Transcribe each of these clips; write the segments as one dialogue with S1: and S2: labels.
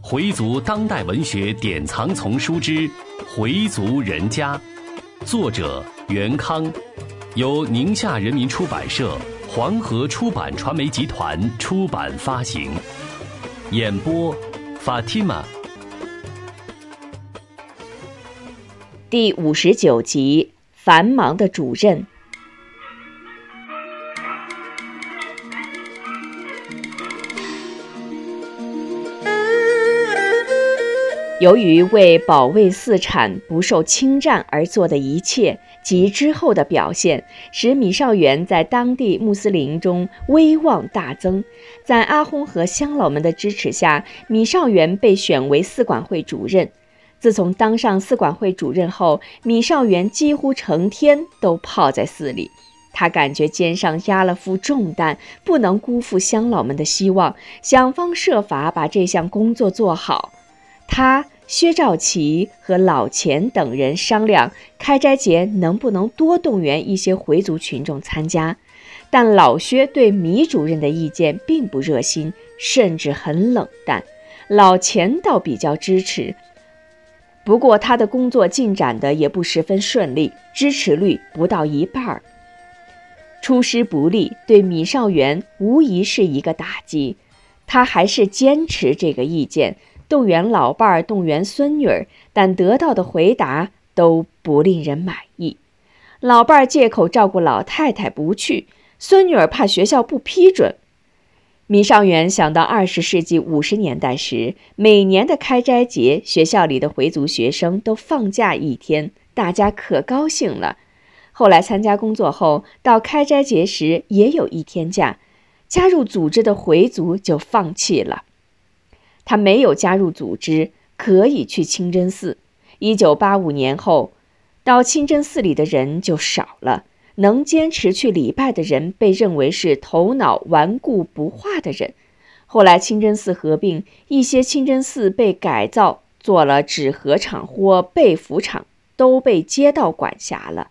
S1: 回族当代文学典藏丛书之《回族人家》，作者袁康，由宁夏人民出版社、黄河出版传媒集团出版发行。演播：Fatima。
S2: 第五十九集：繁忙的主任。由于为保卫寺产不受侵占而做的一切及之后的表现，使米少元在当地穆斯林中威望大增。在阿訇和乡老们的支持下，米少元被选为寺管会主任。自从当上寺管会主任后，米少元几乎成天都泡在寺里。他感觉肩上压了副重担，不能辜负乡老们的希望，想方设法把这项工作做好。他、薛兆奇和老钱等人商量，开斋节能不能多动员一些回族群众参加。但老薛对米主任的意见并不热心，甚至很冷淡。老钱倒比较支持，不过他的工作进展的也不十分顺利，支持率不到一半儿。出师不利，对米少元无疑是一个打击。他还是坚持这个意见。动员老伴儿，动员孙女儿，但得到的回答都不令人满意。老伴儿借口照顾老太太不去，孙女儿怕学校不批准。米尚元想到二十世纪五十年代时，每年的开斋节，学校里的回族学生都放假一天，大家可高兴了。后来参加工作后，到开斋节时也有一天假，加入组织的回族就放弃了。他没有加入组织，可以去清真寺。一九八五年后，到清真寺里的人就少了。能坚持去礼拜的人被认为是头脑顽固不化的人。后来清真寺合并，一些清真寺被改造做了纸盒厂或被服厂，都被街道管辖了。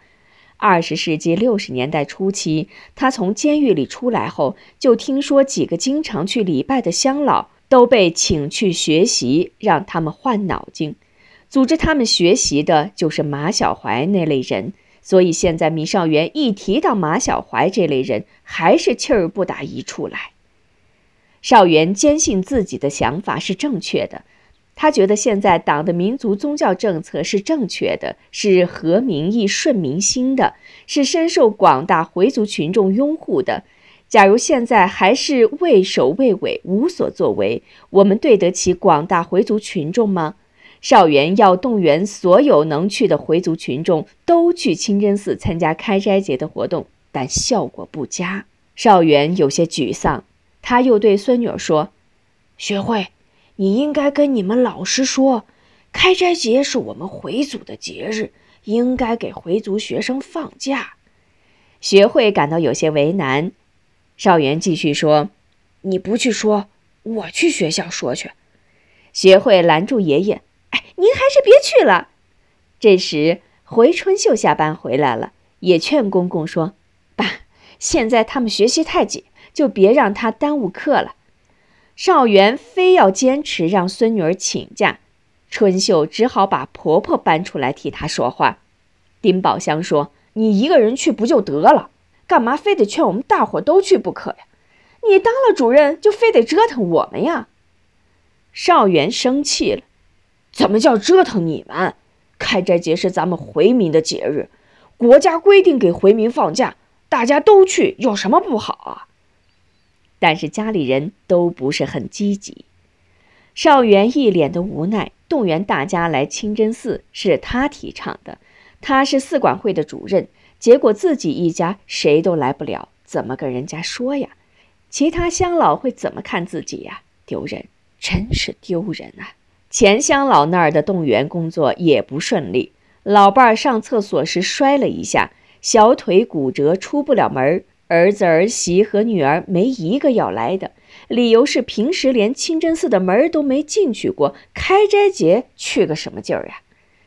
S2: 二十世纪六十年代初期，他从监狱里出来后，就听说几个经常去礼拜的乡老。都被请去学习，让他们换脑筋。组织他们学习的就是马小怀那类人，所以现在米少元一提到马小怀这类人，还是气儿不打一处来。少元坚信自己的想法是正确的，他觉得现在党的民族宗教政策是正确的，是合民意、顺民心的，是深受广大回族群众拥护的。假如现在还是畏首畏尾、无所作为，我们对得起广大回族群众吗？少元要动员所有能去的回族群众都去清真寺参加开斋节的活动，但效果不佳。少元有些沮丧，他又对孙女儿说：“学会，你应该跟你们老师说，开斋节是我们回族的节日，应该给回族学生放假。”学会感到有些为难。少元继续说：“你不去说，我去学校说去。”学会拦住爷爷：“哎，您还是别去了。”这时，回春秀下班回来了，也劝公公说：“爸，现在他们学习太紧，就别让他耽误课了。”少元非要坚持让孙女儿请假，春秀只好把婆婆搬出来替她说话。丁宝香说：“你一个人去不就得了？”干嘛非得劝我们大伙都去不可呀？你当了主任就非得折腾我们呀？少元生气了，怎么叫折腾你们？开斋节是咱们回民的节日，国家规定给回民放假，大家都去有什么不好啊？但是家里人都不是很积极。少元一脸的无奈，动员大家来清真寺是他提倡的，他是寺管会的主任。结果自己一家谁都来不了，怎么跟人家说呀？其他乡老会怎么看自己呀？丢人，真是丢人啊！钱乡老那儿的动员工作也不顺利，老伴儿上厕所时摔了一下，小腿骨折，出不了门。儿子儿媳和女儿没一个要来的，理由是平时连清真寺的门都没进去过，开斋节去个什么劲儿呀？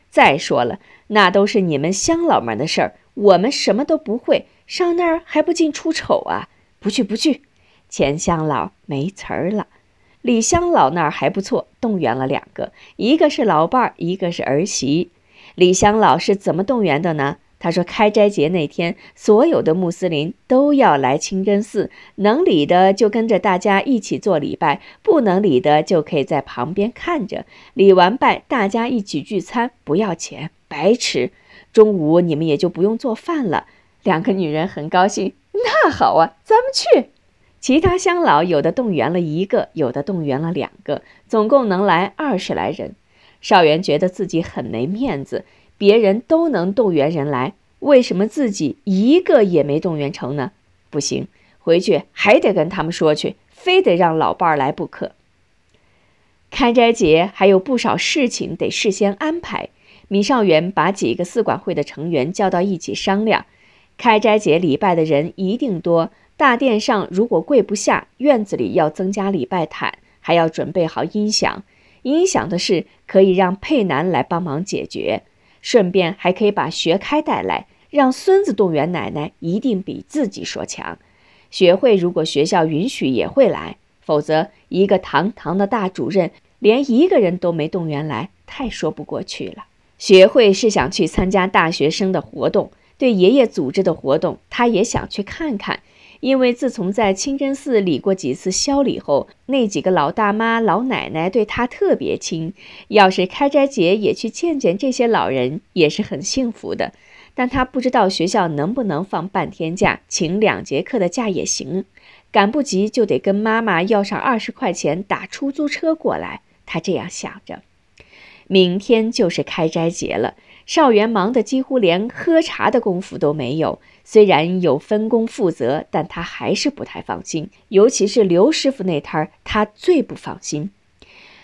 S2: 再说了，那都是你们乡老们的事儿。我们什么都不会，上那儿还不进出丑啊？不去不去，钱乡老没词儿了。李香老那儿还不错，动员了两个，一个是老伴儿，一个是儿媳。李香老是怎么动员的呢？他说：“开斋节那天，所有的穆斯林都要来清真寺，能礼的就跟着大家一起做礼拜，不能礼的就可以在旁边看着。礼完拜，大家一起聚餐，不要钱，白吃。中午你们也就不用做饭了。”两个女人很高兴，那好啊，咱们去。其他乡老有的动员了一个，有的动员了两个，总共能来二十来人。少元觉得自己很没面子。别人都能动员人来，为什么自己一个也没动员成呢？不行，回去还得跟他们说去，非得让老伴儿来不可。开斋节还有不少事情得事先安排。米少元把几个寺管会的成员叫到一起商量。开斋节礼拜的人一定多，大殿上如果跪不下，院子里要增加礼拜毯，还要准备好音响。音响的事可以让佩南来帮忙解决。顺便还可以把学开带来，让孙子动员奶奶，一定比自己说强。学会如果学校允许也会来，否则一个堂堂的大主任连一个人都没动员来，太说不过去了。学会是想去参加大学生的活动，对爷爷组织的活动，他也想去看看。因为自从在清真寺礼过几次宵礼后，那几个老大妈、老奶奶对他特别亲。要是开斋节也去见见这些老人，也是很幸福的。但他不知道学校能不能放半天假，请两节课的假也行。赶不及就得跟妈妈要上二十块钱打出租车过来。他这样想着，明天就是开斋节了。少元忙得几乎连喝茶的功夫都没有。虽然有分工负责，但他还是不太放心。尤其是刘师傅那摊儿，他最不放心。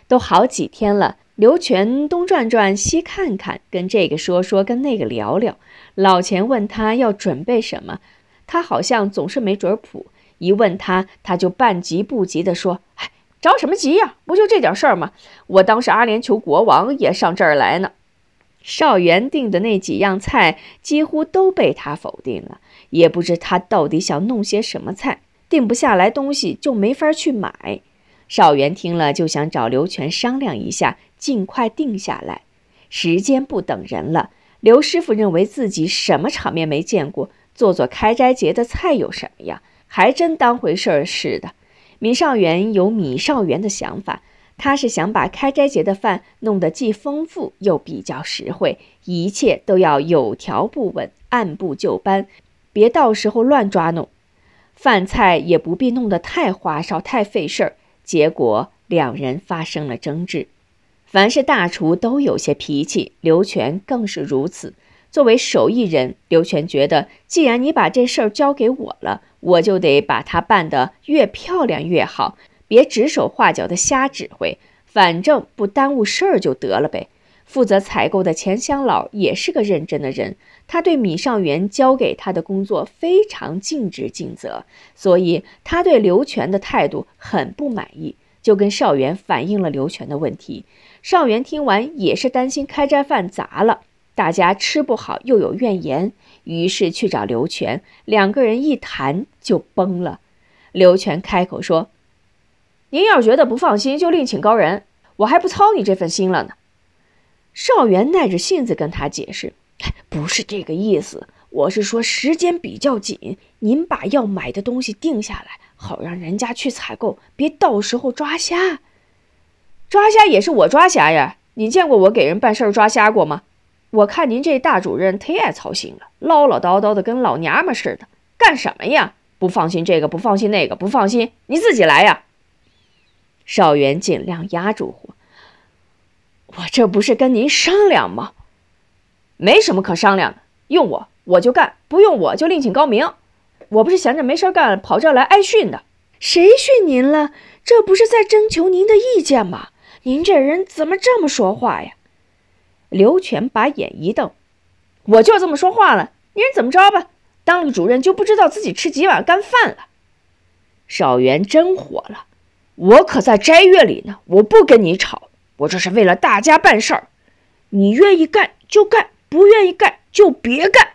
S2: 都好几天了，刘全东转转西看看，跟这个说说，跟那个聊聊。老钱问他要准备什么，他好像总是没准谱。一问他，他就半急不急地说：“哎，着什么急呀？不就这点事儿吗？我当时阿联酋国王也上这儿来呢。”少元订的那几样菜几乎都被他否定了，也不知他到底想弄些什么菜，定不下来东西就没法去买。少元听了就想找刘全商量一下，尽快定下来。时间不等人了。刘师傅认为自己什么场面没见过，做做开斋节的菜有什么呀？还真当回事儿似的。米少元有米少元的想法。他是想把开斋节的饭弄得既丰富又比较实惠，一切都要有条不紊、按部就班，别到时候乱抓弄。饭菜也不必弄得太花哨、太费事儿。结果两人发生了争执。凡是大厨都有些脾气，刘全更是如此。作为手艺人，刘全觉得，既然你把这事儿交给我了，我就得把它办得越漂亮越好。别指手画脚的瞎指挥，反正不耽误事儿就得了呗。负责采购的钱香老也是个认真的人，他对米尚元交给他的工作非常尽职尽责，所以他对刘全的态度很不满意，就跟少元反映了刘全的问题。少元听完也是担心开斋饭砸了，大家吃不好又有怨言，于是去找刘全，两个人一谈就崩了。刘全开口说。您要是觉得不放心，就另请高人，我还不操你这份心了呢。少元耐着性子跟他解释：“不是这个意思，我是说时间比较紧，您把要买的东西定下来，好让人家去采购，别到时候抓瞎。抓瞎也是我抓瞎呀！你见过我给人办事儿抓瞎过吗？我看您这大主任忒爱操心了，唠唠叨叨的跟老娘们似的，干什么呀？不放心这个，不放心那个，不放心，你自己来呀！”少元尽量压住火，我这不是跟您商量吗？没什么可商量的，用我我就干，不用我就另请高明。我不是闲着没事干跑这来挨训的。谁训您了？这不是在征求您的意见吗？您这人怎么这么说话呀？刘全把眼一瞪，我就这么说话了，您怎么着吧？当了主任就不知道自己吃几碗干饭了？少元真火了。我可在斋月里呢，我不跟你吵，我这是为了大家办事儿。你愿意干就干，不愿意干就别干。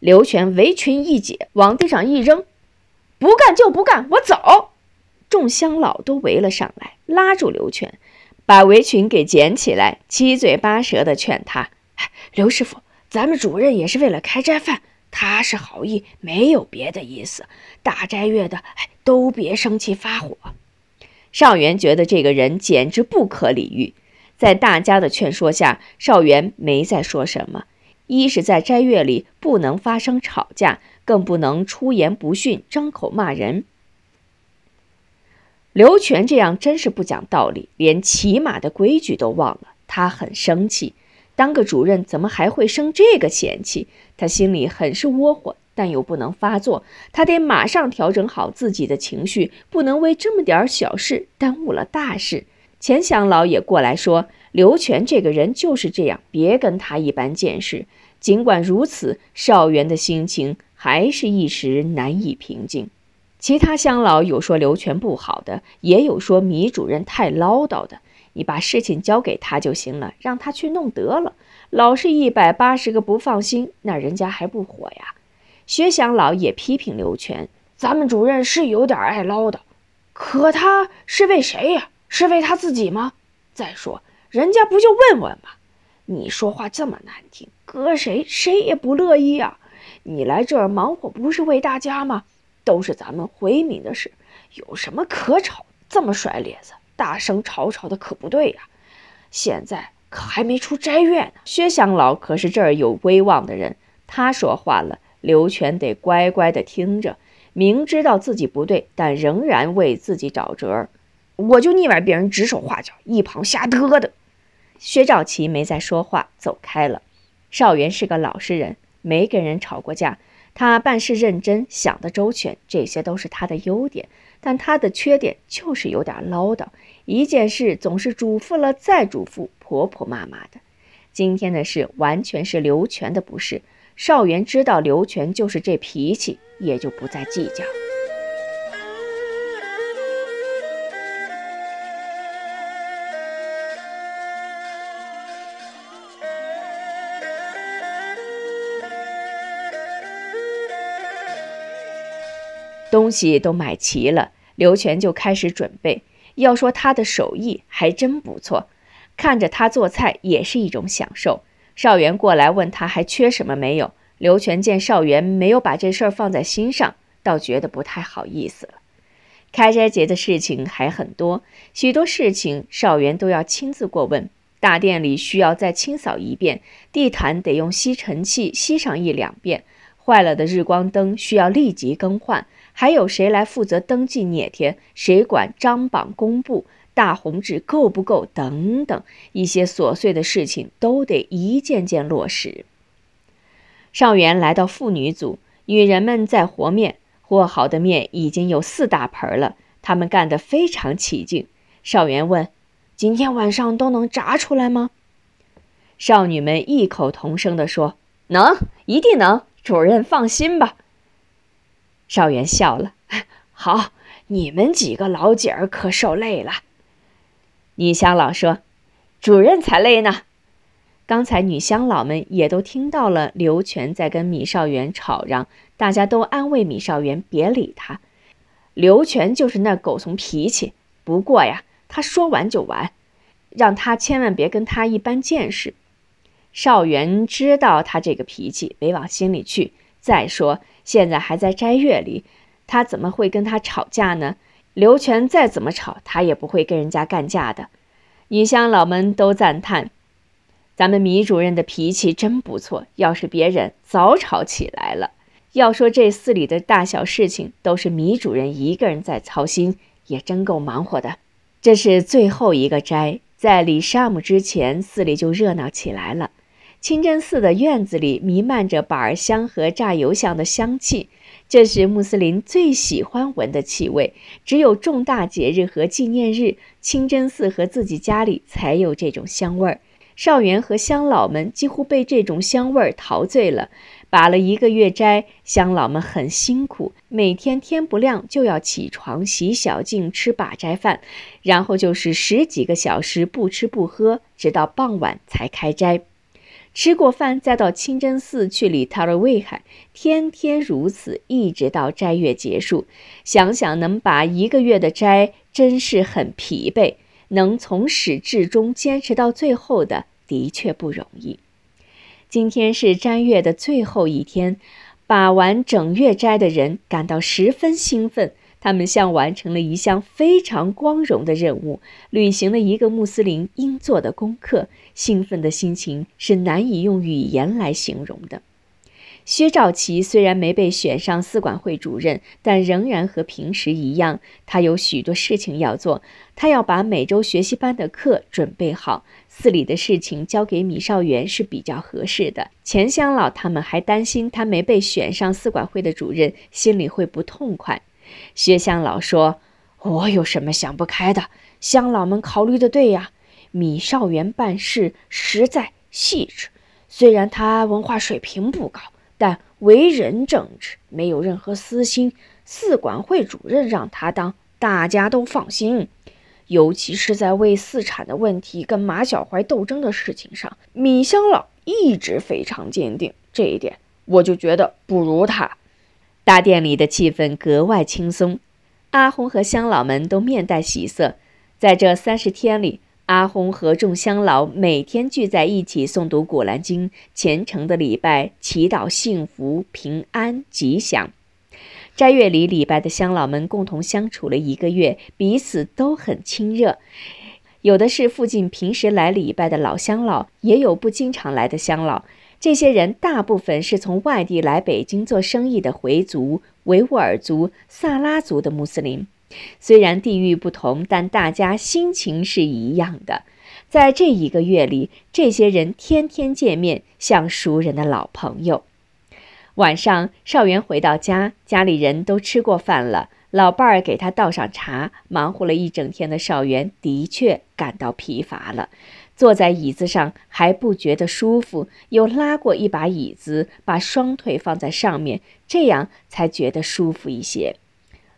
S2: 刘全围裙一解，往地上一扔，不干就不干，我走。众乡老都围了上来，拉住刘全，把围裙给捡起来，七嘴八舌的劝他：“刘师傅，咱们主任也是为了开斋饭，他是好意，没有别的意思。大斋月的，都别生气发火。”少元觉得这个人简直不可理喻，在大家的劝说下，少元没再说什么。一是，在斋月里不能发生吵架，更不能出言不逊、张口骂人。刘全这样真是不讲道理，连起码的规矩都忘了。他很生气，当个主任怎么还会生这个嫌弃？他心里很是窝火，但又不能发作。他得马上调整好自己的情绪，不能为这么点小事耽误了大事。钱祥老也过来说：“刘全这个人就是这样，别跟他一般见识。”尽管如此，少元的心情还是一时难以平静。其他乡老有说刘全不好的，也有说米主任太唠叨的。你把事情交给他就行了，让他去弄得了。老是一百八十个不放心，那人家还不火呀？薛乡老也批评刘全，咱们主任是有点爱唠叨，可他是为谁呀？是为他自己吗？再说人家不就问问吗？你说话这么难听，搁谁谁也不乐意呀。你来这儿忙活不是为大家吗？都是咱们回民的事，有什么可吵？这么甩咧子，大声吵吵的可不对呀！现在可还没出斋月呢。薛乡老可是这儿有威望的人，他说话了，刘全得乖乖的听着。明知道自己不对，但仍然为自己找辙。我就腻歪别人指手画脚，一旁瞎嘚嘚。薛兆琪没再说话，走开了。少元是个老实人，没跟人吵过架。他办事认真，想得周全，这些都是他的优点。但他的缺点就是有点唠叨，一件事总是嘱咐了再嘱咐，婆婆妈妈的。今天的事完全是刘全的不是。少元知道刘全就是这脾气，也就不再计较。东西都买齐了，刘全就开始准备。要说他的手艺还真不错，看着他做菜也是一种享受。少元过来问他还缺什么没有，刘全见少元没有把这事儿放在心上，倒觉得不太好意思了。开斋节的事情还很多，许多事情少元都要亲自过问。大殿里需要再清扫一遍，地毯得用吸尘器吸上一两遍，坏了的日光灯需要立即更换。还有谁来负责登记捏贴？谁管张榜公布？大红纸够不够？等等，一些琐碎的事情都得一件件落实。少元来到妇女组，女人们在和面，和好的面已经有四大盆了，她们干得非常起劲。少元问：“今天晚上都能炸出来吗？”少女们异口同声地说：“能，一定能，主任放心吧。”少元笑了，好，你们几个老姐儿可受累了。女乡老说：“主任才累呢。”刚才女乡老们也都听到了刘全在跟米少元吵嚷，大家都安慰米少元别理他。刘全就是那狗怂脾气，不过呀，他说完就完，让他千万别跟他一般见识。少元知道他这个脾气，没往心里去。再说。现在还在斋月里，他怎么会跟他吵架呢？刘全再怎么吵，他也不会跟人家干架的。女乡老们都赞叹：“咱们米主任的脾气真不错，要是别人早吵起来了。”要说这寺里的大小事情都是米主任一个人在操心，也真够忙活的。这是最后一个斋，在李沙姆之前，寺里就热闹起来了。清真寺的院子里弥漫着板儿香和榨油香的香气，这是穆斯林最喜欢闻的气味。只有重大节日和纪念日，清真寺和自己家里才有这种香味儿。少元和乡老们几乎被这种香味儿陶醉了。把了一个月斋，乡老们很辛苦，每天天不亮就要起床洗小净，吃把斋饭，然后就是十几个小时不吃不喝，直到傍晚才开斋。吃过饭再到清真寺去礼塔尔卫海，天天如此，一直到斋月结束。想想能把一个月的斋，真是很疲惫。能从始至终坚持到最后的，的确不容易。今天是斋月的最后一天，把完整月斋的人感到十分兴奋。他们像完成了一项非常光荣的任务，履行了一个穆斯林应做的功课。兴奋的心情是难以用语言来形容的。薛兆琪虽然没被选上四管会主任，但仍然和平时一样，他有许多事情要做。他要把每周学习班的课准备好，寺里的事情交给米少元是比较合适的。钱乡老他们还担心他没被选上四管会的主任，心里会不痛快。薛乡老说：“我有什么想不开的？乡老们考虑的对呀。米少元办事实在细致，虽然他文化水平不高，但为人正直，没有任何私心。四管会主任让他当，大家都放心。尤其是在为四产的问题跟马小怀斗争的事情上，米乡老一直非常坚定。这一点，我就觉得不如他。”大殿里的气氛格外轻松，阿红和乡老们都面带喜色。在这三十天里，阿红和众乡老每天聚在一起诵读《古兰经》，虔诚的礼拜，祈祷幸福、平安、吉祥。斋月里礼拜的乡老们共同相处了一个月，彼此都很亲热。有的是附近平时来礼拜的老乡老，也有不经常来的乡老。这些人大部分是从外地来北京做生意的回族、维吾尔族、萨拉族的穆斯林。虽然地域不同，但大家心情是一样的。在这一个月里，这些人天天见面，像熟人的老朋友。晚上，少元回到家，家里人都吃过饭了。老伴儿给他倒上茶。忙活了一整天的少元的确感到疲乏了。坐在椅子上还不觉得舒服，又拉过一把椅子，把双腿放在上面，这样才觉得舒服一些。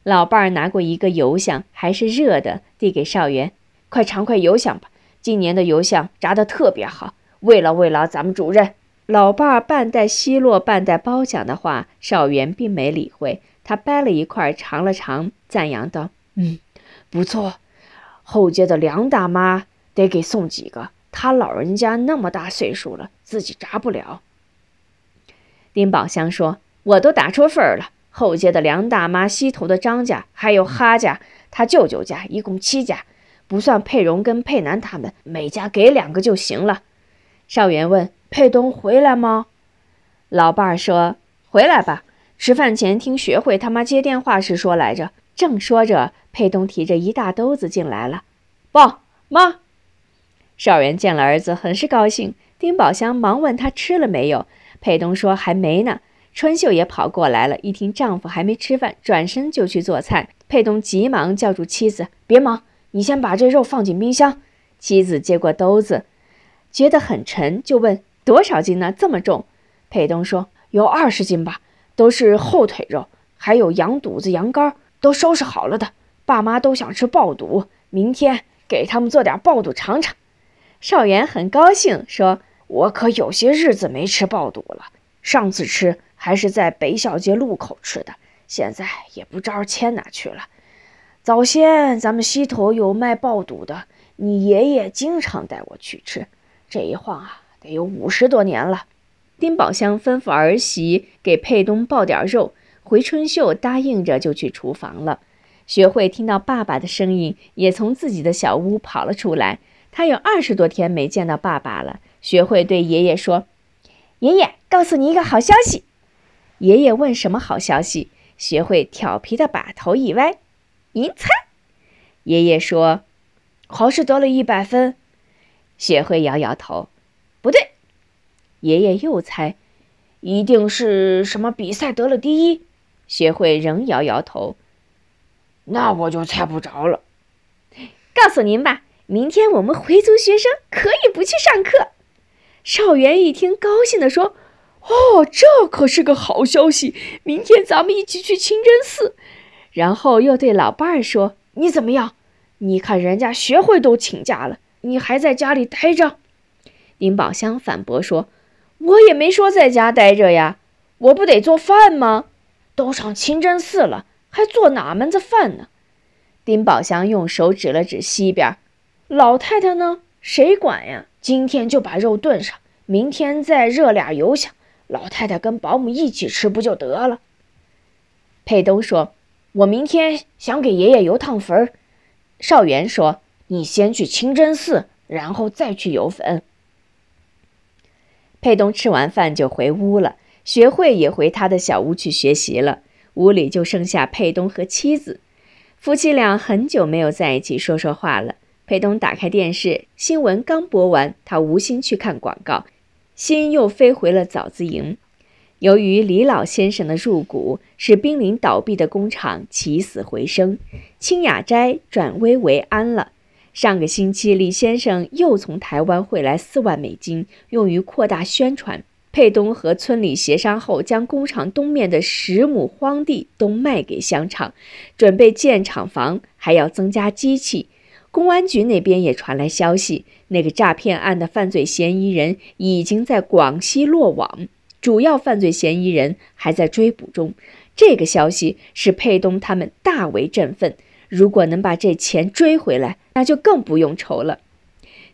S2: 老伴儿拿过一个油香，还是热的，递给少元：“快尝块油香吧，今年的油香炸得特别好，慰劳慰劳咱们主任。”老伴儿半带奚落，半带褒奖的话，少元并没理会。他掰了一块尝了尝，赞扬道：“嗯，不错。后街的梁大妈。”得给送几个，他老人家那么大岁数了，自己炸不了。丁宝香说：“我都打出份儿了，后街的梁大妈、西头的张家，还有哈家，他舅舅家，一共七家，不算佩荣跟佩南他们，每家给两个就行了。”少元问：“佩东回来吗？”老伴儿说：“回来吧，吃饭前听学会他妈接电话时说来着。”正说着，佩东提着一大兜子进来了，爸妈。少元见了儿子，很是高兴。丁宝香忙问他吃了没有，佩东说还没呢。春秀也跑过来了，一听丈夫还没吃饭，转身就去做菜。佩东急忙叫住妻子：“别忙，你先把这肉放进冰箱。”妻子接过兜子，觉得很沉，就问：“多少斤呢？这么重？”佩东说：“有二十斤吧，都是后腿肉，还有羊肚子、羊肝，都收拾好了的。爸妈都想吃爆肚，明天给他们做点爆肚尝尝。”少元很高兴，说：“我可有些日子没吃爆肚了。上次吃还是在北小街路口吃的，现在也不知道迁哪去了。早先咱们西头有卖爆肚的，你爷爷经常带我去吃。这一晃啊，得有五十多年了。”丁宝香吩咐儿媳给佩东爆点肉，回春秀答应着就去厨房了。学会听到爸爸的声音，也从自己的小屋跑了出来。他有二十多天没见到爸爸了。学会对爷爷说：“爷爷，告诉你一个好消息。”爷爷问：“什么好消息？”学会调皮的把头一歪：“您猜。”爷爷说：“考试得了一百分。”学会摇摇头：“不对。”爷爷又猜：“一定是什么比赛得了第一。”学会仍摇摇头：“那我就猜不着了。”告诉您吧。明天我们回族学生可以不去上课。少元一听，高兴地说：“哦，这可是个好消息！明天咱们一起去清真寺。”然后又对老伴儿说：“你怎么样？你看人家学会都请假了，你还在家里待着。”丁宝香反驳说：“我也没说在家待着呀，我不得做饭吗？都上清真寺了，还做哪门子饭呢？丁宝祥用手指了指西边，老太太呢？谁管呀？今天就把肉炖上，明天再热俩油香，老太太跟保姆一起吃不就得了？佩东说：“我明天想给爷爷游趟坟。”少元说：“你先去清真寺，然后再去游坟。”佩东吃完饭就回屋了，学会也回他的小屋去学习了。屋里就剩下佩东和妻子，夫妻俩很久没有在一起说说话了。佩东打开电视，新闻刚播完，他无心去看广告，心又飞回了枣子营。由于李老先生的入股，使濒临倒闭的工厂起死回生，清雅斋转危为安了。上个星期，李先生又从台湾汇来四万美金，用于扩大宣传。佩东和村里协商后，将工厂东面的十亩荒地都卖给乡厂，准备建厂房，还要增加机器。公安局那边也传来消息，那个诈骗案的犯罪嫌疑人已经在广西落网，主要犯罪嫌疑人还在追捕中。这个消息使佩东他们大为振奋。如果能把这钱追回来，那就更不用愁了。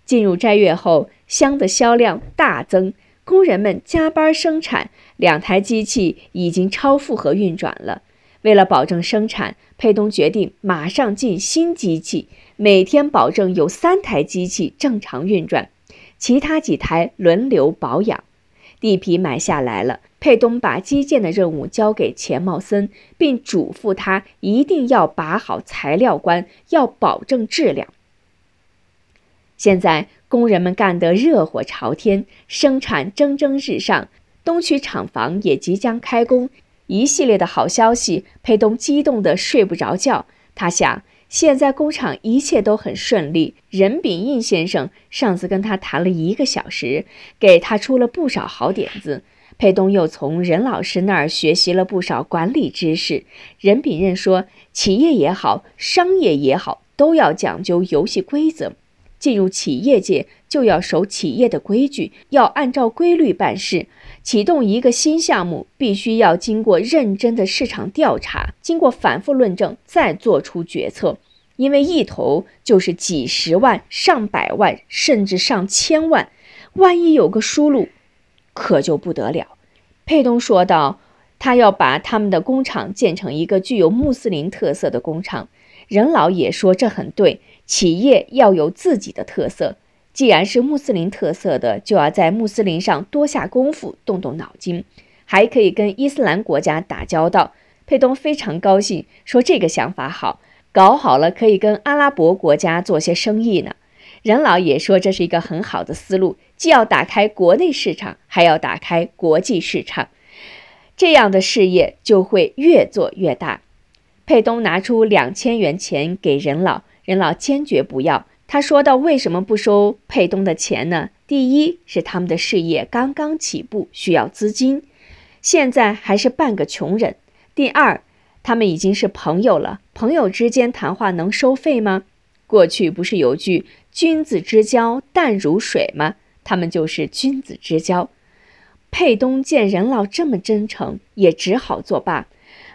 S2: 进入斋月后，香的销量大增，工人们加班生产，两台机器已经超负荷运转了。为了保证生产，佩东决定马上进新机器，每天保证有三台机器正常运转，其他几台轮流保养。地皮买下来了。佩东把基建的任务交给钱茂森，并嘱咐他一定要把好材料关，要保证质量。现在工人们干得热火朝天，生产蒸蒸日上，东区厂房也即将开工，一系列的好消息，佩东激动得睡不着觉。他想，现在工厂一切都很顺利。任炳印先生上次跟他谈了一个小时，给他出了不少好点子。佩东又从任老师那儿学习了不少管理知识。任炳任说：“企业也好，商业也好，都要讲究游戏规则。进入企业界就要守企业的规矩，要按照规律办事。启动一个新项目，必须要经过认真的市场调查，经过反复论证，再做出决策。因为一投就是几十万、上百万，甚至上千万，万一有个疏漏。”可就不得了，佩东说道：“他要把他们的工厂建成一个具有穆斯林特色的工厂。”任老也说这很对，企业要有自己的特色。既然是穆斯林特色的，就要在穆斯林上多下功夫，动动脑筋，还可以跟伊斯兰国家打交道。佩东非常高兴，说这个想法好，搞好了可以跟阿拉伯国家做些生意呢。任老也说这是一个很好的思路。既要打开国内市场，还要打开国际市场，这样的事业就会越做越大。佩东拿出两千元钱给任老，任老坚决不要。他说道：“为什么不收佩东的钱呢？第一是他们的事业刚刚起步，需要资金，现在还是半个穷人；第二，他们已经是朋友了，朋友之间谈话能收费吗？过去不是有句‘君子之交淡如水’吗？”他们就是君子之交。佩东见任老这么真诚，也只好作罢。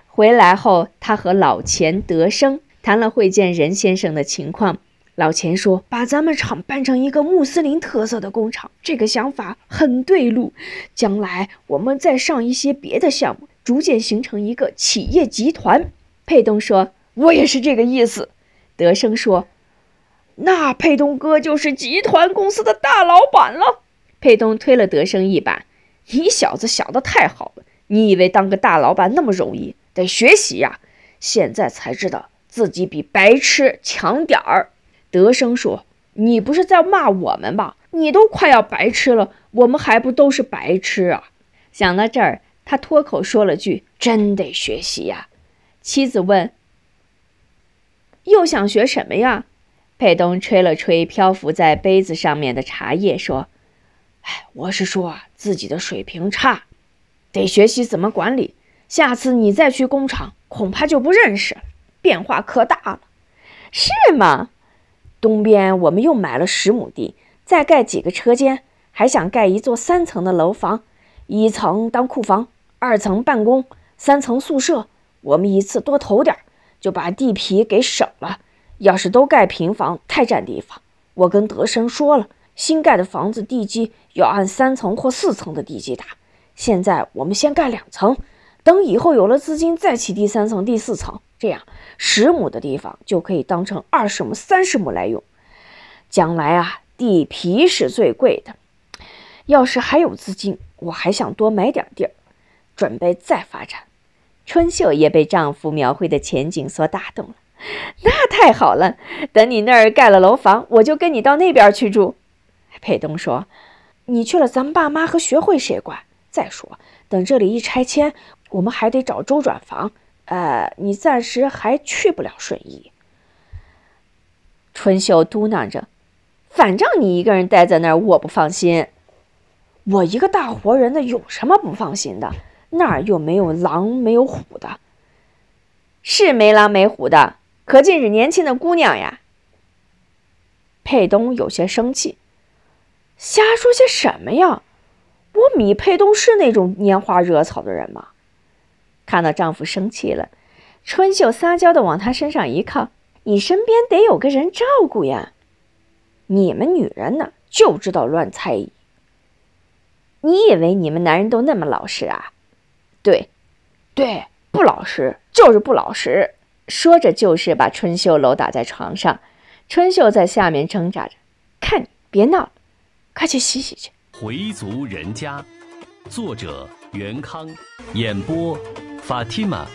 S2: 回来后，他和老钱德生谈了会见任先生的情况。老钱说：“把咱们厂办成一个穆斯林特色的工厂，这个想法很对路。将来我们再上一些别的项目，逐渐形成一个企业集团。”佩东说：“我也是这个意思。”德生说。那佩东哥就是集团公司的大老板了。佩东推了德生一把：“你小子想的太好了，你以为当个大老板那么容易？得学习呀！现在才知道自己比白痴强点儿。”德生说：“你不是在骂我们吧？你都快要白痴了，我们还不都是白痴啊？”想到这儿，他脱口说了句：“真得学习呀。”妻子问：“又想学什么呀？”佩东吹了吹漂浮在杯子上面的茶叶，说：“哎，我是说啊，自己的水平差，得学习怎么管理。下次你再去工厂，恐怕就不认识了，变化可大了，是吗？东边我们又买了十亩地，再盖几个车间，还想盖一座三层的楼房，一层当库房，二层办公，三层宿舍。我们一次多投点儿，就把地皮给省了。要是都盖平房，太占地方。我跟德生说了，新盖的房子地基要按三层或四层的地基打。现在我们先盖两层，等以后有了资金再起第三层、第四层。这样十亩的地方就可以当成二十亩、三十亩来用。将来啊，地皮是最贵的。要是还有资金，我还想多买点地儿，准备再发展。春秀也被丈夫描绘的前景所打动了。那太好了，等你那儿盖了楼房，我就跟你到那边去住。佩东说：“你去了，咱们爸妈和学会谁管？再说，等这里一拆迁，我们还得找周转房。呃，你暂时还去不了顺义。”春秀嘟囔着：“反正你一个人待在那儿，我不放心。我一个大活人的，有什么不放心的？那儿又没有狼，没有虎的，是没狼没虎的。”可尽是年轻的姑娘呀。佩东有些生气，瞎说些什么呀？我米佩东是那种拈花惹草的人吗？看到丈夫生气了，春秀撒娇的往他身上一靠：“你身边得有个人照顾呀。你们女人呢，就知道乱猜疑。你以为你们男人都那么老实啊？对，对，不老实，就是不老实。”说着，就是把春秀搂打在床上。春秀在下面挣扎着：“看你，别闹了，快去洗洗去。”
S1: 回族人家，作者袁康，演播法蒂玛。